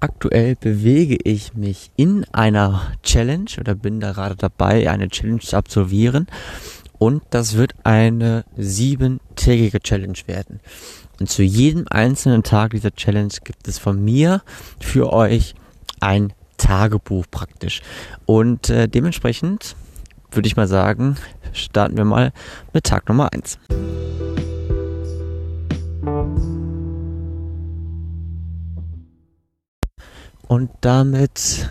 aktuell bewege ich mich in einer Challenge oder bin da gerade dabei, eine Challenge zu absolvieren. Und das wird eine siebentägige Challenge werden. Und zu jedem einzelnen Tag dieser Challenge gibt es von mir für euch ein Tagebuch praktisch. Und äh, dementsprechend würde ich mal sagen, starten wir mal mit Tag Nummer eins. Und damit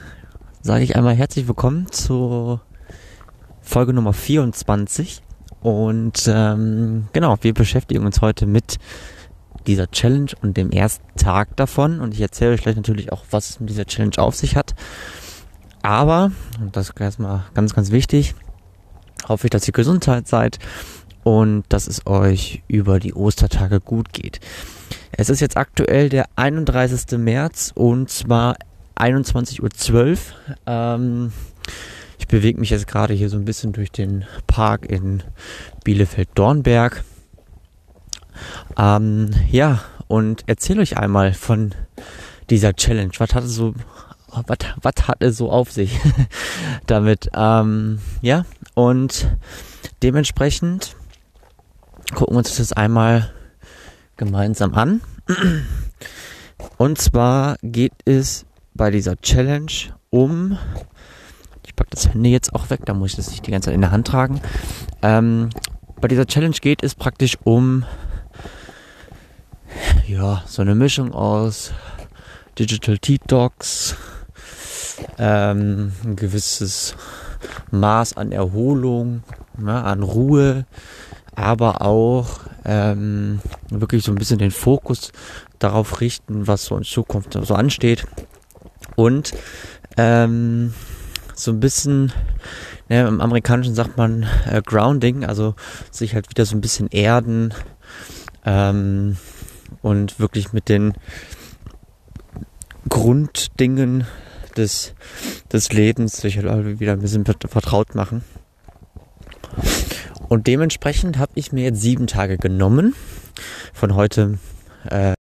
sage ich einmal herzlich willkommen zur Folge Nummer 24. Und ähm, genau, wir beschäftigen uns heute mit dieser Challenge und dem ersten Tag davon. Und ich erzähle euch gleich natürlich auch, was es mit dieser Challenge auf sich hat. Aber, und das ist erstmal ganz, ganz wichtig, hoffe ich, dass ihr Gesundheit seid und dass es euch über die Ostertage gut geht. Es ist jetzt aktuell der 31. März und zwar 21.12 Uhr. Ähm, ich bewege mich jetzt gerade hier so ein bisschen durch den Park in Bielefeld-Dornberg. Ähm, ja, und erzähle euch einmal von dieser Challenge. Was hat es so, was, was hat es so auf sich damit? Ähm, ja, und dementsprechend gucken wir uns das einmal gemeinsam an. Und zwar geht es bei dieser Challenge um. Ich packe das Handy jetzt auch weg, da muss ich das nicht die ganze Zeit in der Hand tragen. Ähm, bei dieser Challenge geht es praktisch um ja, so eine Mischung aus Digital Detox, ähm, ein gewisses Maß an Erholung, ja, an Ruhe, aber auch ähm, wirklich so ein bisschen den Fokus darauf richten, was so in Zukunft so ansteht und ähm, so ein bisschen, ne, im Amerikanischen sagt man äh, Grounding, also sich halt wieder so ein bisschen erden ähm, und wirklich mit den Grunddingen des, des Lebens sich halt wieder ein bisschen vertraut machen. Und dementsprechend habe ich mir jetzt sieben Tage genommen. Von heute äh,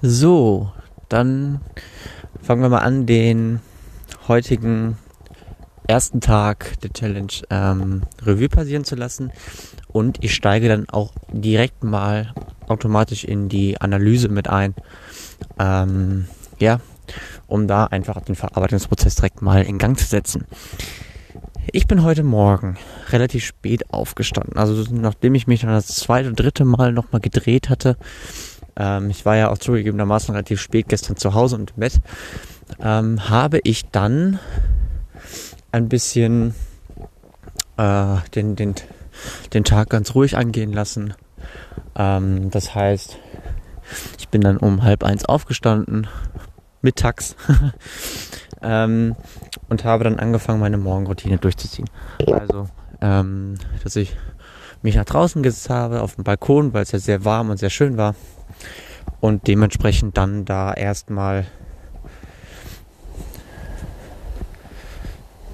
So, dann fangen wir mal an, den heutigen ersten Tag der Challenge ähm, Revue passieren zu lassen. Und ich steige dann auch direkt mal automatisch in die Analyse mit ein. Ähm, ja, um da einfach den Verarbeitungsprozess direkt mal in Gang zu setzen. Ich bin heute Morgen relativ spät aufgestanden. Also nachdem ich mich dann das zweite, dritte Mal nochmal gedreht hatte. Ähm, ich war ja auch zugegebenermaßen relativ spät gestern zu Hause und im Bett. Ähm, habe ich dann ein bisschen äh, den, den, den Tag ganz ruhig angehen lassen. Ähm, das heißt, ich bin dann um halb eins aufgestanden, mittags, ähm, und habe dann angefangen, meine Morgenroutine durchzuziehen. Also, ähm, dass ich mich nach draußen gesetzt habe, auf dem Balkon, weil es ja sehr warm und sehr schön war. Und dementsprechend dann da erstmal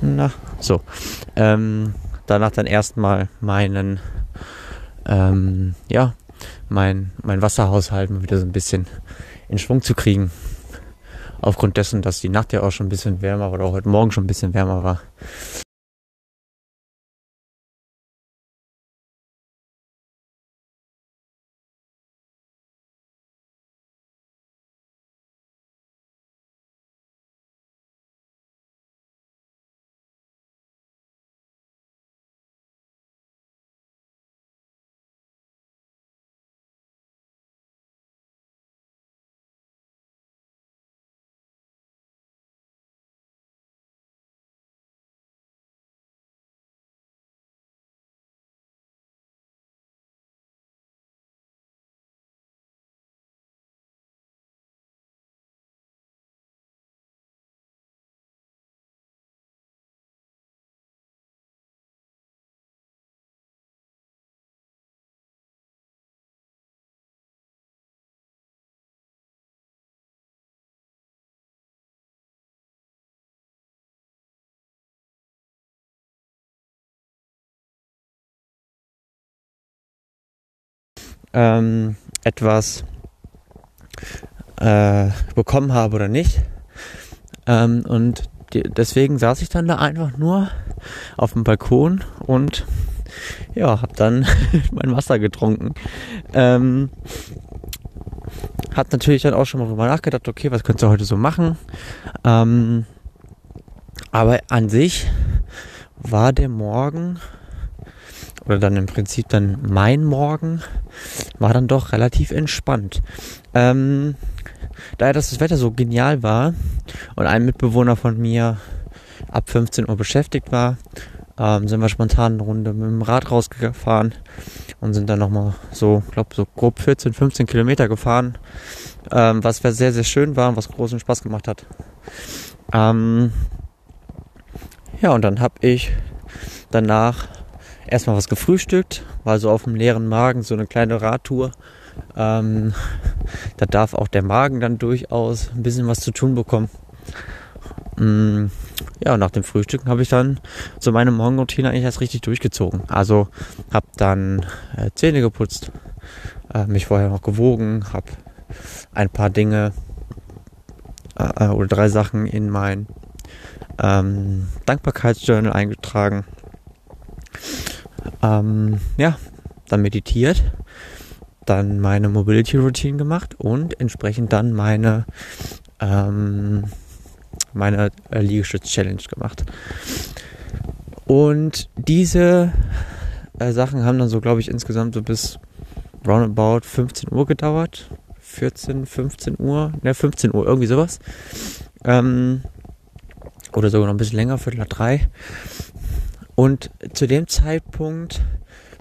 na, so, ähm, danach dann erstmal meinen, ähm, ja, mein, mein Wasserhaushalt mal wieder so ein bisschen in Schwung zu kriegen. Aufgrund dessen, dass die Nacht ja auch schon ein bisschen wärmer oder auch heute Morgen schon ein bisschen wärmer war. Ähm, etwas äh, bekommen habe oder nicht. Ähm, und die, deswegen saß ich dann da einfach nur auf dem Balkon und ja, habe dann mein Wasser getrunken. Ähm, hat natürlich dann auch schon mal drüber nachgedacht, okay, was könntest du heute so machen? Ähm, aber an sich war der Morgen oder dann im Prinzip dann mein Morgen war dann doch relativ entspannt. Ähm, daher, dass das Wetter so genial war und ein Mitbewohner von mir ab 15 Uhr beschäftigt war, ähm, sind wir spontan eine Runde mit dem Rad rausgefahren und sind dann nochmal so, glaube so grob 14, 15 Kilometer gefahren, ähm, was sehr, sehr schön war und was großen Spaß gemacht hat. Ähm, ja, und dann habe ich danach erstmal was gefrühstückt, war so auf dem leeren Magen so eine kleine Radtour. Ähm, da darf auch der Magen dann durchaus ein bisschen was zu tun bekommen. Mm, ja, nach dem Frühstücken habe ich dann so meine Morgenroutine eigentlich erst richtig durchgezogen. Also habe dann äh, Zähne geputzt, äh, mich vorher noch gewogen, habe ein paar Dinge äh, oder drei Sachen in mein ähm, Dankbarkeitsjournal eingetragen ähm, ja, dann meditiert, dann meine Mobility Routine gemacht und entsprechend dann meine ähm, meine äh, Liegestütz Challenge gemacht. Und diese äh, Sachen haben dann so, glaube ich, insgesamt so bis roundabout 15 Uhr gedauert. 14, 15 Uhr, ne, 15 Uhr, irgendwie sowas. Ähm, oder sogar noch ein bisschen länger, Viertel nach drei. Und zu dem Zeitpunkt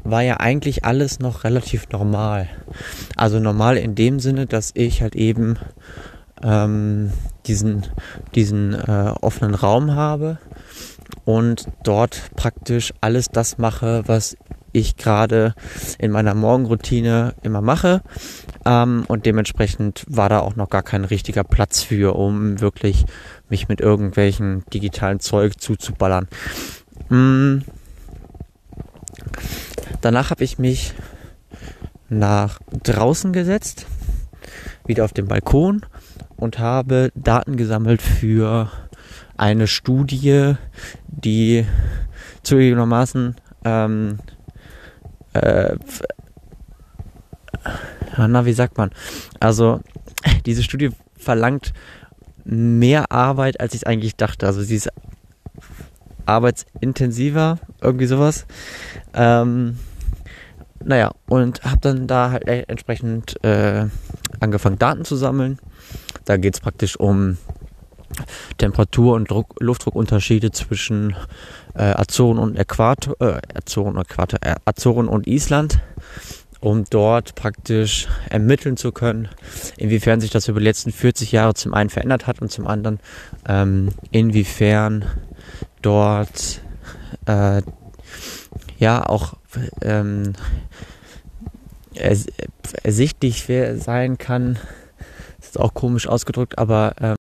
war ja eigentlich alles noch relativ normal. Also normal in dem Sinne, dass ich halt eben ähm, diesen, diesen äh, offenen Raum habe und dort praktisch alles das mache, was ich gerade in meiner Morgenroutine immer mache. Ähm, und dementsprechend war da auch noch gar kein richtiger Platz für, um wirklich mich mit irgendwelchen digitalen Zeug zuzuballern. Mm. Danach habe ich mich nach draußen gesetzt wieder auf dem Balkon und habe Daten gesammelt für eine Studie, die zugegebenermaßen ähm, äh, na, wie sagt man? Also, diese Studie verlangt mehr Arbeit, als ich eigentlich dachte. Also, sie ist arbeitsintensiver, irgendwie sowas. Ähm, naja, und habe dann da halt e- entsprechend äh, angefangen, Daten zu sammeln. Da geht es praktisch um Temperatur- und Druck, Luftdruckunterschiede zwischen äh, Azoren und Äquator, äh, Azoren, Äquator, äh, Azoren und Island, um dort praktisch ermitteln zu können, inwiefern sich das über die letzten 40 Jahre zum einen verändert hat und zum anderen ähm, inwiefern dort äh, ja auch ähm, ersichtlich sein kann. Das ist auch komisch ausgedrückt, aber